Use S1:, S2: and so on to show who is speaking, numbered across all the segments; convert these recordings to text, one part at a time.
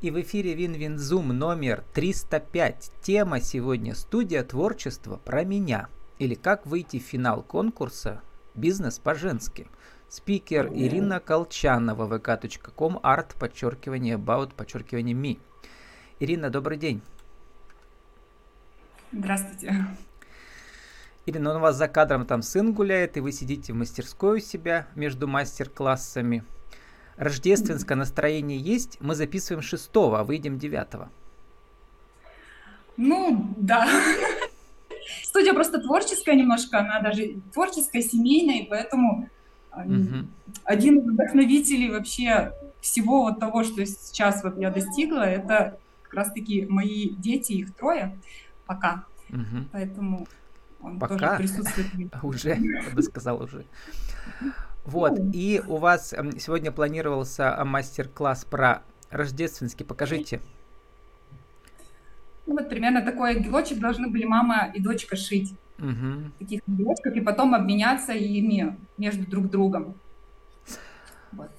S1: И в эфире WinWinZoom номер 305. Тема сегодня «Студия творчества про меня» или «Как выйти в финал конкурса «Бизнес по-женски». Спикер Ирина Колчанова, vk.com, art, подчеркивание, about, подчеркивание, me. Ирина, добрый день.
S2: Здравствуйте.
S1: Ирина, у вас за кадром там сын гуляет, и вы сидите в мастерской у себя между мастер-классами. Рождественское настроение есть. Мы записываем 6 а выйдем 9
S2: Ну, да. Студия просто творческая немножко, она даже творческая, семейная, и поэтому угу. один из вдохновителей вообще всего вот того, что сейчас вот я достигла, это как раз-таки мои дети, их трое пока. Угу. Поэтому он
S1: пока?
S2: тоже присутствует.
S1: Уже, я бы сказал, уже. Вот, и у вас эм, сегодня планировался э, мастер-класс про рождественский. Покажите.
S2: Ну, вот примерно такой ангелочек должны были мама и дочка шить. Угу. Таких ангелочков, и потом обменяться ими между друг другом.
S1: Вот.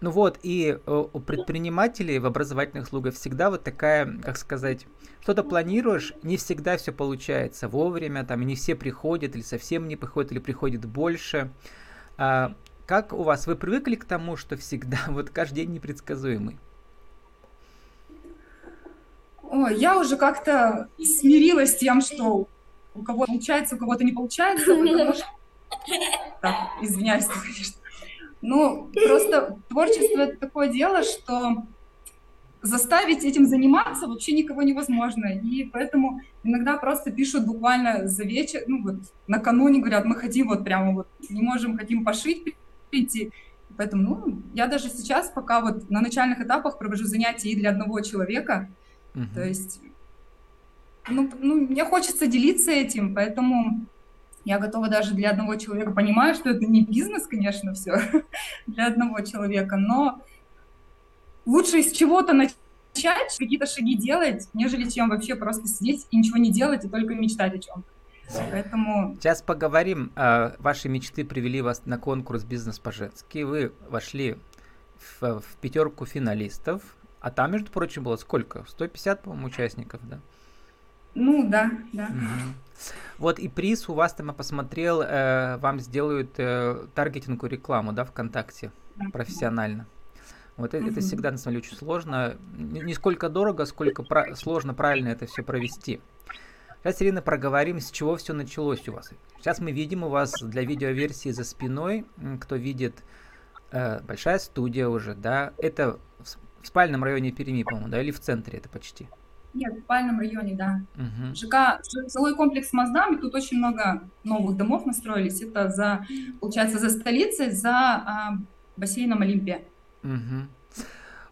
S1: Ну вот, и э, у предпринимателей в образовательных слугах всегда вот такая, как сказать, что-то планируешь, не всегда все получается вовремя, там, не все приходят, или совсем не приходят, или приходит больше. А, как у вас? Вы привыкли к тому, что всегда вот каждый день непредсказуемый?
S2: Ой, я уже как-то смирилась с тем, что у кого получается, у кого-то не получается, потому что... Так, извиняюсь, конечно. Ну, просто творчество — это такое дело, что заставить этим заниматься вообще никого невозможно. И поэтому иногда просто пишут буквально за вечер, ну вот накануне говорят, мы хотим вот прямо вот, не можем, хотим пошить, прийти. Поэтому, ну, я даже сейчас пока вот на начальных этапах провожу занятия и для одного человека. Uh-huh. То есть, ну, ну, мне хочется делиться этим, поэтому я готова даже для одного человека. Понимаю, что это не бизнес, конечно, все для одного человека, но лучше из чего-то начать, какие-то шаги делать, нежели чем вообще просто сидеть и ничего не делать и только мечтать о чем-то. Поэтому...
S1: Сейчас поговорим. А, ваши мечты привели вас на конкурс «Бизнес по-женски». Вы вошли в, в пятерку финалистов. А там, между прочим, было сколько? 150, по-моему, участников, да?
S2: Ну, да, да. Угу.
S1: Вот и приз у вас там, я посмотрел, э, вам сделают э, таргетинговую рекламу, да, ВКонтакте, да. профессионально. Вот угу. это, всегда, на самом деле, очень сложно. Не сколько дорого, сколько про- сложно правильно это все провести. Сейчас, Ирина, проговорим, с чего все началось у вас. Сейчас мы видим у вас для видеоверсии за спиной, кто видит, э, большая студия уже, да. Это в спальном районе Перми, по-моему, да, или в центре это почти?
S2: Нет, в спальном районе, да. Угу. ЖК, жилой комплекс Моздам, и тут очень много новых домов настроились. Это за, получается, за столицей, за а, бассейном Олимпия.
S1: Угу.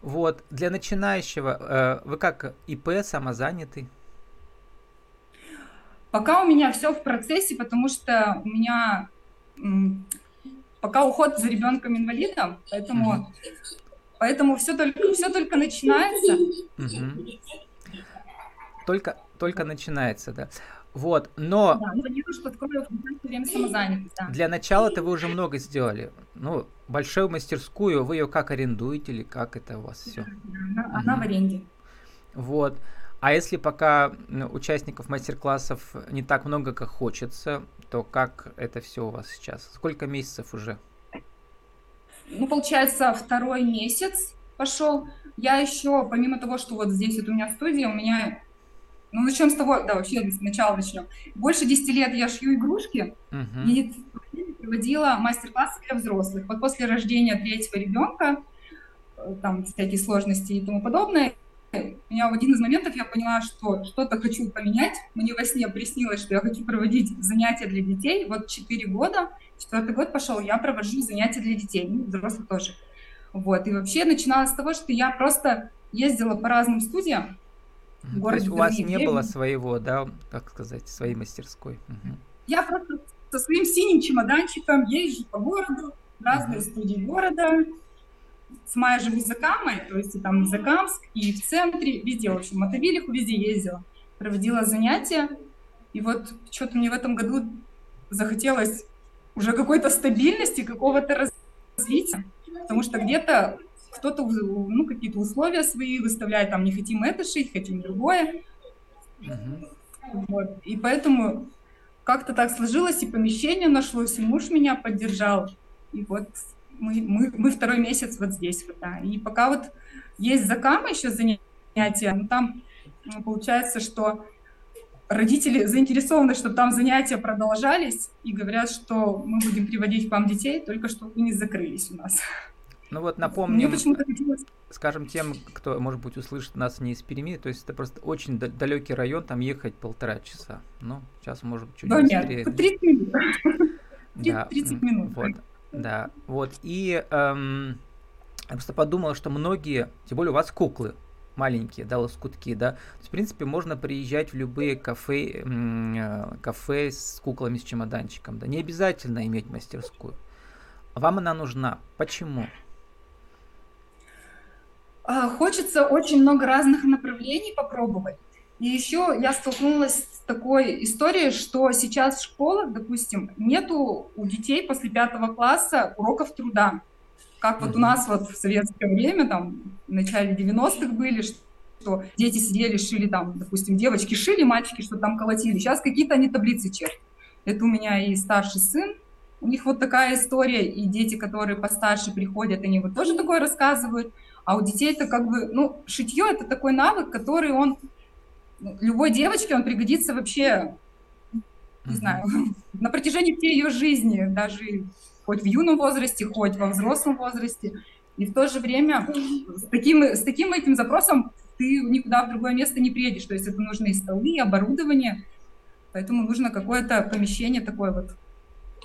S1: Вот, для начинающего, э, вы как ИП, самозанятый?
S2: Пока у меня все в процессе, потому что у меня пока уход за ребенком инвалидом, поэтому, угу. поэтому все только, все только начинается. Угу.
S1: Только, только начинается, да. Вот, но...
S2: Да, ну, планирую, что открою время самозанятость, да.
S1: Для начала-то вы уже много сделали. Ну, большую мастерскую, вы ее как арендуете или как это у вас все?
S2: Она, угу. она в аренде.
S1: Вот. А если пока участников мастер-классов не так много, как хочется, то как это все у вас сейчас? Сколько месяцев уже?
S2: Ну, получается, второй месяц пошел. Я еще, помимо того, что вот здесь вот у меня студия, у меня... Ну, начнем с того, да, вообще сначала начнем. Больше 10 лет я шью игрушки uh-huh. и проводила мастер-классы для взрослых. Вот после рождения третьего ребенка, э, там всякие сложности и тому подобное, у меня в один из моментов я поняла, что что-то хочу поменять. Мне во сне приснилось, что я хочу проводить занятия для детей. Вот 4 года, четвертый год пошел, я провожу занятия для детей, ну, взрослых тоже. Вот, и вообще начиналось с того, что я просто ездила по разным студиям.
S1: В городе, То есть у вас не было своего, да, как сказать, своей мастерской?
S2: Угу. Я просто со своим синим чемоданчиком езжу по городу, разные угу. студии города, сама я живу за Камой, то есть и там Закамск, и в центре, везде, в общем, в Мотовилиху везде ездила, проводила занятия, и вот что-то мне в этом году захотелось уже какой-то стабильности, какого-то развития, потому что где-то кто-то ну, какие-то условия свои выставляет, там не хотим это шить, хотим другое. Угу. Вот. И поэтому как-то так сложилось, и помещение нашлось, и муж меня поддержал. И вот мы, мы, мы второй месяц вот здесь вот, да. И пока вот есть закама еще занятия, но там ну, получается, что родители заинтересованы, чтобы там занятия продолжались, и говорят, что мы будем приводить к вам детей, только чтобы вы не закрылись у нас.
S1: Ну вот напомним, скажем, тем, кто, может быть, услышит нас не из Перми, то есть это просто очень далекий район, там ехать полтора часа. Ну, сейчас, может чуть да быстрее. Нет, 30 минут. Да, 30 минут. Вот, да, вот. И эм, я просто подумал, что многие, тем более у вас куклы, маленькие, да, лоскутки, да. То есть, в принципе, можно приезжать в любые кафе, э, кафе с куклами с чемоданчиком, да. Не обязательно иметь мастерскую. Вам она нужна. Почему?
S2: А, хочется очень много разных направлений попробовать. И еще я столкнулась с такой историей, что сейчас в школах, допустим, нету у детей после пятого класса уроков труда. Как вот у нас вот в советское время, там, в начале 90-х были, что дети сидели, шили там, допустим, девочки шили, мальчики что там колотили. Сейчас какие-то они таблицы чертят. Это у меня и старший сын, у них вот такая история, и дети, которые постарше приходят, они вот тоже такое рассказывают. А у детей это как бы, ну, шитье это такой навык, который он любой девочке он пригодится вообще, не знаю, на протяжении всей ее жизни, даже хоть в юном возрасте, хоть во взрослом возрасте. И в то же время с таким, с таким этим запросом ты никуда в другое место не приедешь. То есть это нужны и столы, и оборудование. Поэтому нужно какое-то помещение такое вот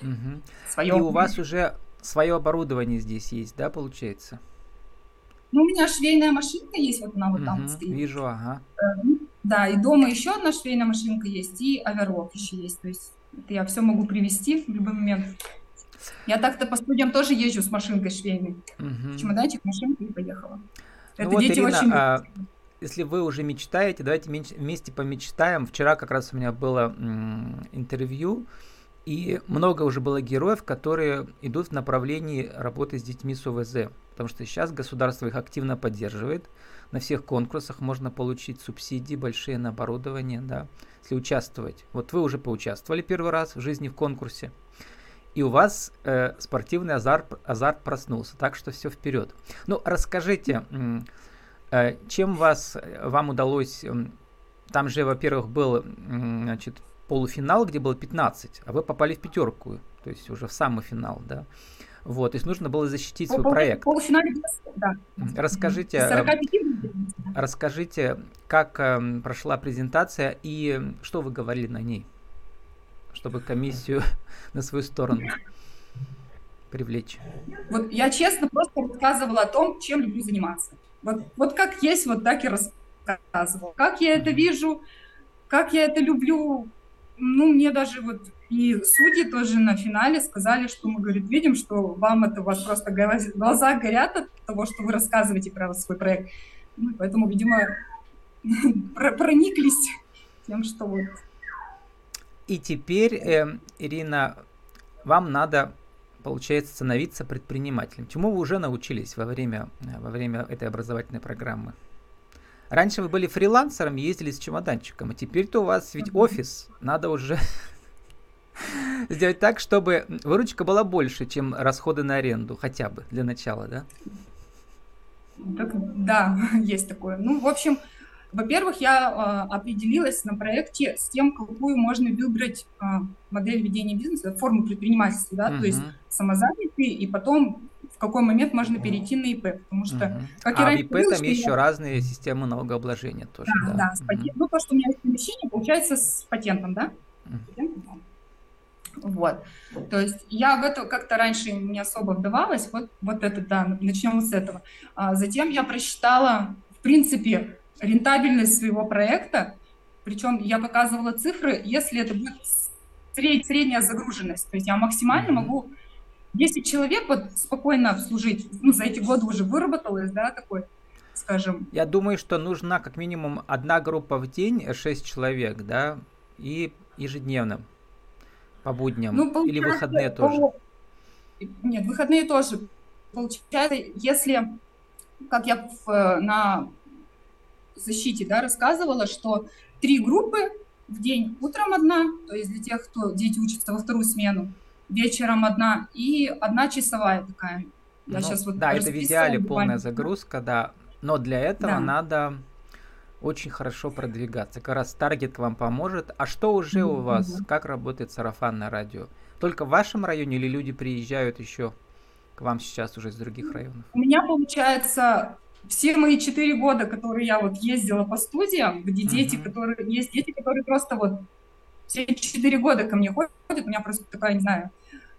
S1: угу. свое. И у вас уже свое оборудование здесь есть, да, получается?
S2: Ну, у меня швейная машинка есть, вот она вот там
S1: угу, стоит. Вижу, ага.
S2: Э, ну, да, и дома еще одна швейная машинка есть, и оверлок еще есть. То есть это я все могу привезти в любой момент. Я так-то по студиям тоже езжу с машинкой швейной. Угу. Чемоданчик, машинка и поехала.
S1: Ну это вот, дети Ирина, очень а, если вы уже мечтаете, давайте вместе помечтаем. Вчера как раз у меня было интервью, и много уже было героев, которые идут в направлении работы с детьми с ОВЗ. Потому что сейчас государство их активно поддерживает. На всех конкурсах можно получить субсидии большие на оборудование, да, если участвовать. Вот вы уже поучаствовали первый раз в жизни в конкурсе, и у вас э, спортивный азарт, азарт проснулся. Так что все вперед. Ну, расскажите, э, чем вас, вам удалось... Там же, во-первых, был значит, полуфинал, где было 15, а вы попали в пятерку, то есть уже в самый финал, да. Вот, то есть нужно было защитить свой проект. Полуфинале, да. Расскажите, э, расскажите, как э, прошла презентация и что вы говорили на ней, чтобы комиссию на свою сторону привлечь.
S2: Вот я честно просто рассказывала о том, чем люблю заниматься. Вот, вот как есть, вот так и рассказывала. Как я это вижу, как я это люблю. Ну, мне даже вот и судьи тоже на финале сказали, что мы, говорит, видим, что вам это, у вас просто глаза горят от того, что вы рассказываете про свой проект. Ну, поэтому, видимо, прониклись тем, что вот.
S1: И теперь, э, Ирина, вам надо, получается, становиться предпринимателем. Чему вы уже научились во время, во время этой образовательной программы? Раньше вы были фрилансером, ездили с чемоданчиком, а теперь-то у вас ведь офис, надо уже сделать так, чтобы выручка была больше, чем расходы на аренду, хотя бы для начала, да?
S2: Так, да, есть такое. Ну, в общем, во-первых, я э, определилась на проекте с тем, какую можно выбрать э, модель ведения бизнеса, форму предпринимательства, да, uh-huh. то есть самозанятый, и потом в какой момент можно перейти на ИП, потому что, uh-huh.
S1: как а в ИП говорила, там еще я... разные системы налогообложения тоже,
S2: да? Да, да, с uh-huh. ну то, что у меня есть помещение, получается с патентом, да? Uh-huh. Вот. То есть я в это как-то раньше не особо вдавалась. Вот, вот это, да, начнем с этого. А затем я просчитала, в принципе, рентабельность своего проекта. Причем я показывала цифры, если это будет сред, средняя загруженность. То есть я максимально могу 10 человек вот спокойно обслужить. Ну, за эти годы уже выработалось, да, такой скажем.
S1: Я думаю, что нужна как минимум одна группа в день, 6 человек, да, и ежедневно по будням? Ну, Или выходные тоже?
S2: Нет, выходные тоже. Получается, если как я в, на защите да, рассказывала, что три группы в день. Утром одна, то есть для тех, кто дети учатся во вторую смену, вечером одна и одна часовая такая.
S1: Я ну, сейчас вот да, это в идеале полная загрузка, да. Но для этого да. надо очень хорошо продвигаться. Как раз таргет вам поможет. А что уже у вас? Как работает сарафанное радио? Только в вашем районе или люди приезжают еще к вам сейчас уже из других районов?
S2: У меня получается все мои четыре года, которые я вот ездила по студиям, где uh-huh. дети, которые есть дети, которые просто вот все четыре года ко мне ходят, у меня просто такая, не знаю,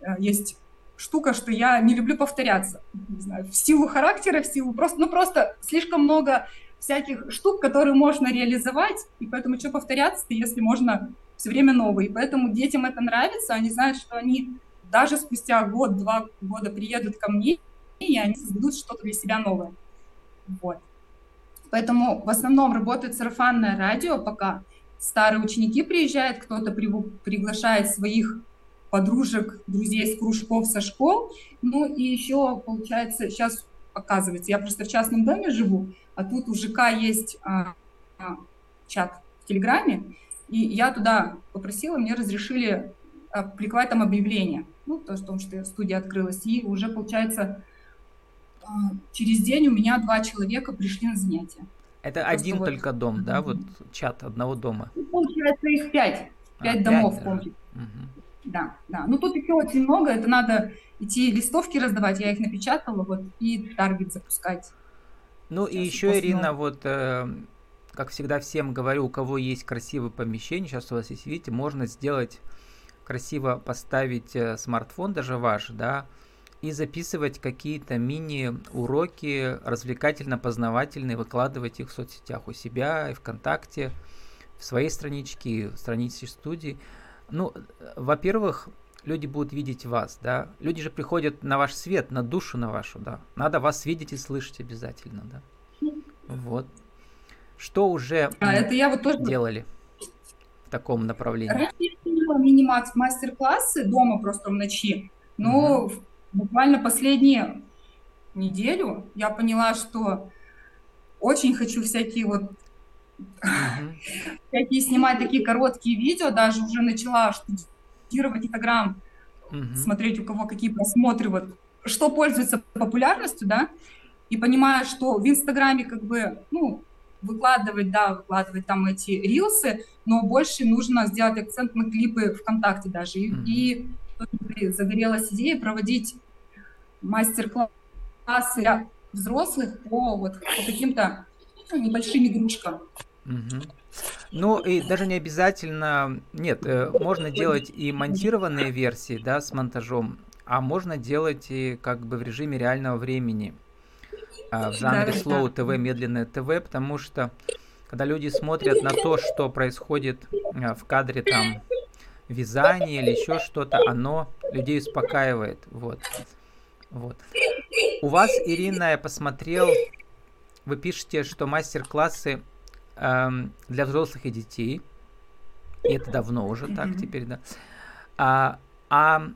S2: э, есть штука, что я не люблю повторяться, не знаю, в силу характера, в силу просто, ну просто слишком много всяких штук, которые можно реализовать, и поэтому что повторяться, если можно все время новые. И поэтому детям это нравится, они знают, что они даже спустя год-два года приедут ко мне, и они создадут что-то для себя новое. Вот. Поэтому в основном работает сарафанное радио, пока старые ученики приезжают, кто-то при, приглашает своих подружек, друзей с кружков, со школ. Ну и еще, получается, сейчас оказывается, я просто в частном доме живу, а тут у ЖК есть а, а, чат в Телеграме, и я туда попросила, мне разрешили приклать там объявление, ну, то, что, что студия открылась, и уже, получается, а, через день у меня два человека пришли на занятия.
S1: Это Просто один вот... только дом, да, вот чат одного дома?
S2: Ну, получается, их пять, пять а, домов пять, комплекс. Угу. Да, да. Ну, тут еще очень много, это надо идти листовки раздавать, я их напечатала, вот, и таргет запускать.
S1: Ну, Сейчас и еще, Ирина, вот... Э как всегда всем говорю, у кого есть красивое помещение, сейчас у вас есть, видите, можно сделать красиво поставить э, смартфон, даже ваш, да, и записывать какие-то мини-уроки развлекательно-познавательные, выкладывать их в соцсетях у себя, и ВКонтакте, в своей страничке, в странице студии. Ну, во-первых, люди будут видеть вас, да. Люди же приходят на ваш свет, на душу на вашу, да. Надо вас видеть и слышать обязательно, да. Вот. Что уже а, это я вот тоже... делали в таком направлении? Раньше я
S2: делала мини-макс мастер-классы дома просто в ночи, но угу. буквально последнюю неделю я поняла, что очень хочу всякие вот всякие снимать такие короткие видео, даже уже начала штудировать Инстаграм, uh смотреть у кого какие просмотры, вот что пользуется популярностью, да, и понимаю, что в Инстаграме как бы, ну, выкладывать, да, выкладывать там эти рилсы, но больше нужно сделать акцент на клипы ВКонтакте даже. Mm-hmm. И, и загорелась идея проводить мастер-классы для взрослых по вот по каким-то небольшим игрушкам.
S1: Ну и даже не обязательно, нет, э, можно делать и монтированные версии, да, с монтажом, а можно делать и как бы в режиме реального времени. А, в жанре да, slow ТВ, медленное ТВ, потому что когда люди смотрят на то, что происходит а, в кадре там вязание или еще что-то, оно людей успокаивает. Вот. Вот. У вас, Ирина, я посмотрел, вы пишете, что мастер-классы эм, для взрослых и детей. И это давно уже так теперь, да. А, а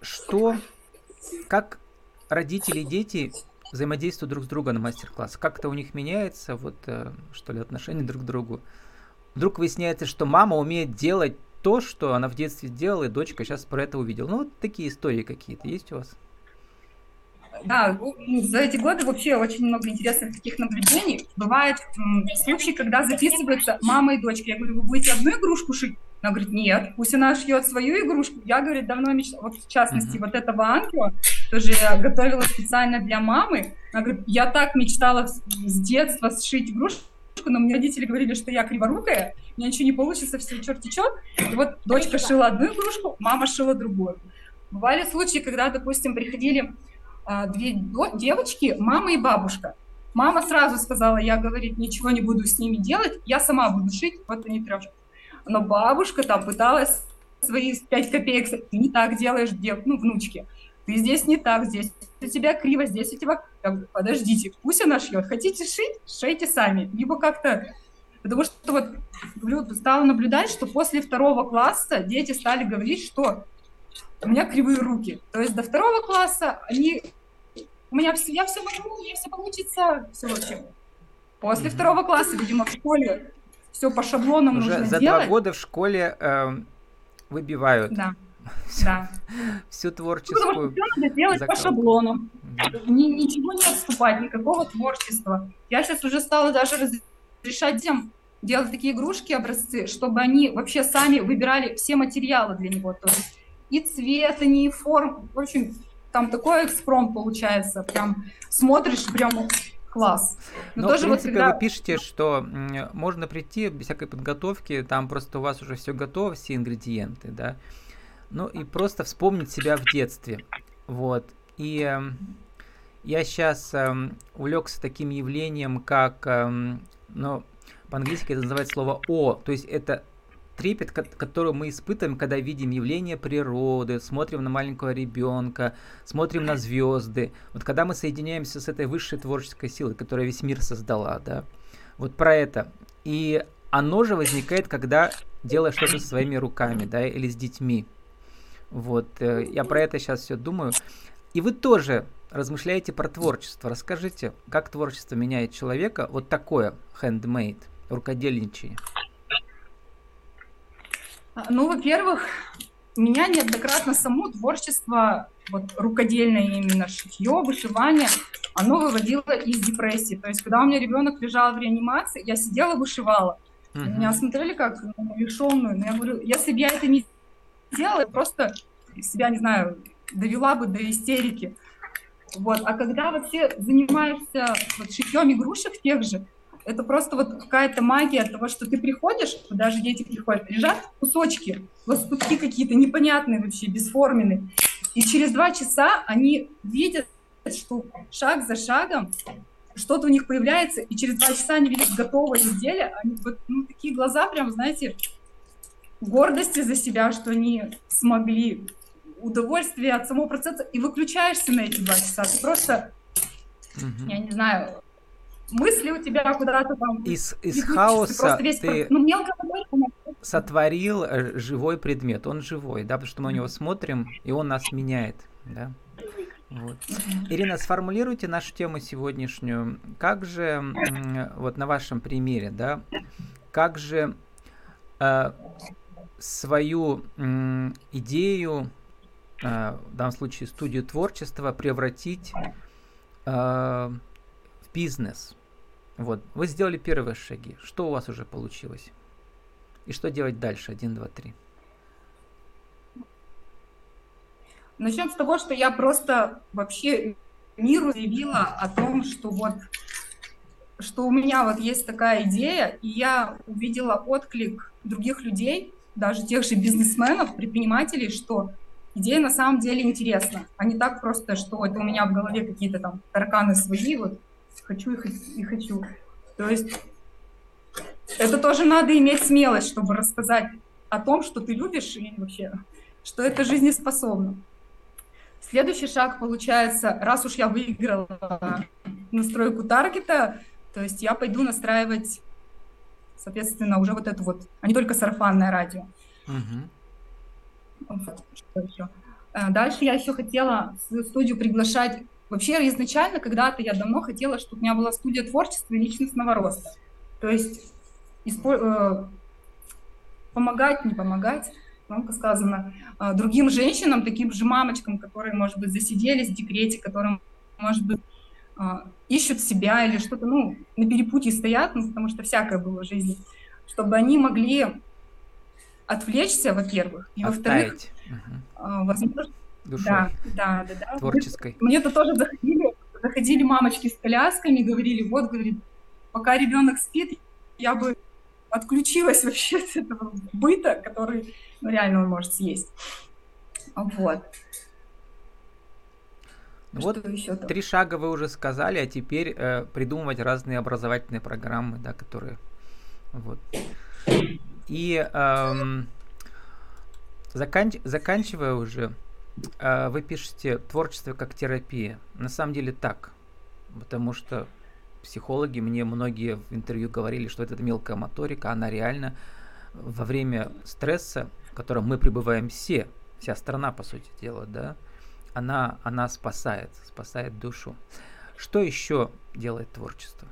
S1: что, как родители и дети взаимодействуют друг с другом на мастер-класс. Как это у них меняется, вот, э, что ли, отношение друг к другу. Вдруг выясняется, что мама умеет делать то, что она в детстве делала, и дочка сейчас про это увидела. Ну, вот такие истории какие-то есть у вас?
S2: Да, ну, за эти годы вообще очень много интересных таких наблюдений. Бывают случаи, когда записываются мама и дочка. Я говорю, вы будете одну игрушку шить? Она говорит, нет, пусть она шьет свою игрушку. Я, говорит, давно мечтала, вот в частности, mm-hmm. вот этого ангела, тоже я готовила специально для мамы. Она говорит, я так мечтала с детства сшить игрушку, но мне родители говорили, что я криворукая, у меня ничего не получится, все черт течет. И вот дочка шила одну игрушку, мама шила другую. Бывали случаи, когда, допустим, приходили две девочки, мама и бабушка. Мама сразу сказала, я, говорит, ничего не буду с ними делать, я сама буду шить, вот они трешат. Но бабушка там пыталась свои пять копеек, ты не так делаешь, дел, ну, внучки, ты здесь не так, здесь у тебя криво, здесь у тебя... Подождите, пусть она шьет. Хотите шить, шейте сами. Либо как-то... Потому что вот стала наблюдать, что после второго класса дети стали говорить, что у меня кривые руки. То есть до второго класса они у меня все, я все могу, у меня все получится, все вообще. После mm-hmm. второго класса, видимо, в школе все по шаблонам
S1: Уже
S2: нужно
S1: за
S2: делать.
S1: два года в школе э, выбивают.
S2: Да.
S1: Всю,
S2: да.
S1: всю творческую.
S2: что все надо делать по
S1: закалку.
S2: шаблонам.
S1: Да.
S2: Ни- ничего не отступать, никакого творчества. Я сейчас уже стала даже разрешать детям делать такие игрушки, образцы, чтобы они вообще сами выбирали все материалы для него. То есть и цвет, и форм. В общем, там такой экспромт получается. Прям смотришь, прям класс. Но,
S1: Но,
S2: тоже
S1: в
S2: вот
S1: принципе,
S2: когда...
S1: вы пишете, что можно прийти без всякой подготовки, там просто у вас уже все готово, все ингредиенты, да. Ну и просто вспомнить себя в детстве. Вот. И эм, я сейчас увлекся таким явлением, как, эм, ну, по-английски это называется слово «о», то есть это трепет, ко- который мы испытываем, когда видим явление природы, смотрим на маленького ребенка, смотрим на звезды. Вот когда мы соединяемся с этой высшей творческой силой, которая весь мир создала, да, вот про это. И оно же возникает, когда делаешь что-то своими руками, да, или с детьми. Вот, э, я про это сейчас все думаю. И вы тоже размышляете про творчество. Расскажите, как творчество меняет человека, вот такое handmade, рукодельничание.
S2: А, Ну, во-первых, меня неоднократно само творчество, вот рукодельное именно шитье, вышивание, оно выводило из депрессии. То есть, когда у меня ребенок лежал в реанимации, я сидела, вышивала.
S1: Мгм.
S2: Меня смотрели как на лишенную. Но я говорю, если бы я это не сделала, я просто себя, не знаю, довела бы до истерики. Вот. А когда вот все занимаешься вот, шитьем игрушек тех же, это просто вот какая-то магия от того, что ты приходишь, даже дети приходят, лежат кусочки, лоскутки какие-то непонятные вообще, бесформенные. И через два часа они видят, что шаг за шагом что-то у них появляется, и через два часа они видят готовое изделие, они вот, ну, такие глаза прям, знаете, гордости за себя, что они смогли, удовольствие от самого процесса, и выключаешься на эти два часа. Ты просто,
S1: Мгм.
S2: я не знаю, мысли у тебя куда-то там...
S1: Из, из хаоса
S2: весь
S1: ты
S2: Ну, мелко
S1: сотворил э, живой предмет. Он живой, да, потому что мы на него смотрим, и он нас меняет, да. Вот. Ирина, сформулируйте нашу тему сегодняшнюю. Как же, вот на вашем примере, да, как же э, свою м, идею, э, в данном случае студию творчества, превратить э, в бизнес? Вот, вы сделали первые шаги. Что у вас уже получилось? И что делать дальше? Один, два, три.
S2: Начнем с того, что я просто вообще миру заявила о том, что вот что у меня вот есть такая идея, и я увидела отклик других людей, даже тех же бизнесменов, предпринимателей, что идея на самом деле интересна, а не так просто, что это у меня в голове какие-то там тараканы свои, вот хочу и. И хочу. То есть это тоже надо иметь смелость, чтобы рассказать о том, что ты любишь и вообще, что это жизнеспособно. Следующий шаг получается, раз уж я выиграла настройку таргета, то есть я пойду настраивать, соответственно, уже вот эту вот, а не только сарафанное радио. Вот, что еще? А, Дальше я еще хотела в свою студию приглашать. Вообще, изначально, когда-то я давно хотела, чтобы у меня была студия творчества и личностного роста. То есть испо- э, помогать, не помогать, громко сказано, а, другим женщинам, таким же мамочкам, которые, может быть, засиделись в декрете, которым, может быть, а, ищут себя или что-то, ну, на перепутье стоят, ну, потому что всякое было в жизни, чтобы они могли отвлечься, во-первых, и во-вторых, а, возможно,
S1: Душой
S2: да, да, да, да.
S1: творческой.
S2: Мне-то тоже заходили, заходили мамочки с колясками, говорили, вот, говорит, пока ребенок спит, я бы отключилась вообще от этого быта, который, ну, реально он может съесть. Вот.
S1: Ну
S2: Что
S1: вот
S2: еще
S1: три шага вы уже сказали, а теперь э, придумывать разные образовательные программы, да, которые вот. И эм, заканч- заканчивая уже, вы пишете творчество как терапия. На самом деле так, потому что психологи мне многие в интервью говорили, что это мелкая моторика, она реально во время стресса, в котором мы пребываем все, вся страна, по сути дела, да, она, она спасает, спасает душу. Что еще делает творчество?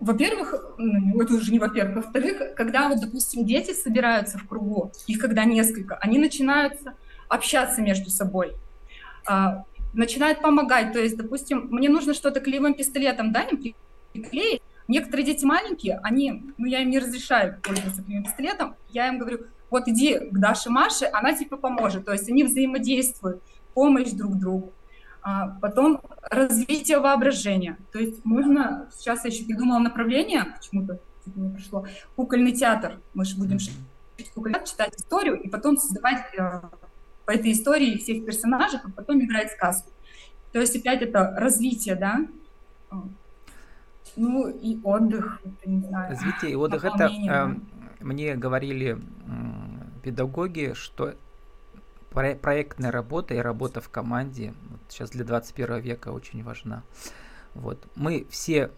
S2: Во-первых, ну, это уже не во-первых, во-вторых, когда вот, допустим, дети собираются в кругу, их когда несколько, они начинают общаться между собой, а, начинают помогать. То есть, допустим, мне нужно что-то клеевым пистолетом, да, им приклеить. Некоторые дети маленькие, они, ну, я им не разрешаю пользоваться клеевым пистолетом, я им говорю, вот иди к Даше Маше, она тебе поможет. То есть они взаимодействуют, помощь друг другу. А потом развитие воображения. То есть можно, сейчас я еще придумала направление, почему-то не пришло, кукольный театр. Мы же будем кукольный театр, читать историю и потом создавать э, по этой истории всех персонажей, а потом играть сказку. То есть опять это развитие, да, ну и отдых, не знаю.
S1: Развитие и отдых это э, мне говорили педагоги, что проектная работа и работа в команде сейчас для 21 века очень важна. Вот. Мы все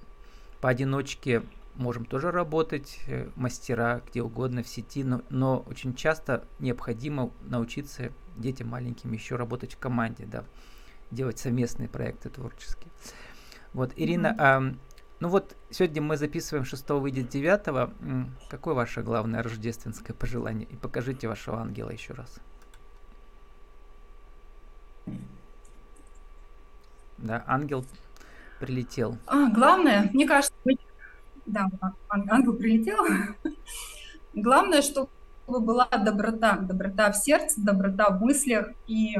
S1: поодиночке можем тоже работать, э, мастера где угодно в сети, но, но очень часто необходимо научиться детям маленьким еще работать в команде, да, делать совместные проекты творческие. Вот, Ирина, mm-hmm. а, ну вот сегодня мы записываем 6 выйдет 9. Какое ваше главное рождественское пожелание? И покажите вашего ангела еще раз. Да, ангел прилетел.
S2: А, главное, мне кажется, да, ангел прилетел. Главное, чтобы была доброта, доброта в сердце, доброта в мыслях. И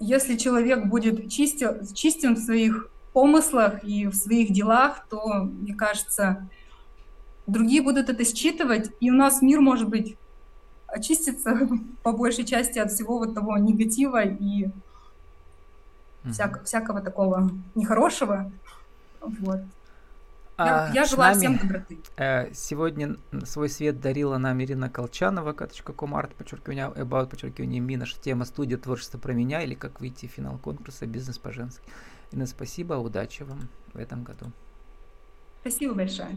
S2: если человек будет чистен, чистен в своих помыслах и в своих делах, то, мне кажется, другие будут это считывать, и у нас мир, может быть, очистится по большей части от всего вот того негатива и mm-hmm. всяк, всякого такого нехорошего. Вот.
S1: А я, я желаю нами, всем доброты. Э, сегодня свой свет дарила нам Ирина Колчанова, ком арт, подчеркивание, about, подчеркивание, ми, наша тема студия творчество про меня, или как выйти в финал конкурса «Бизнес по-женски». Ирина, спасибо, удачи вам в этом году.
S2: Спасибо большое.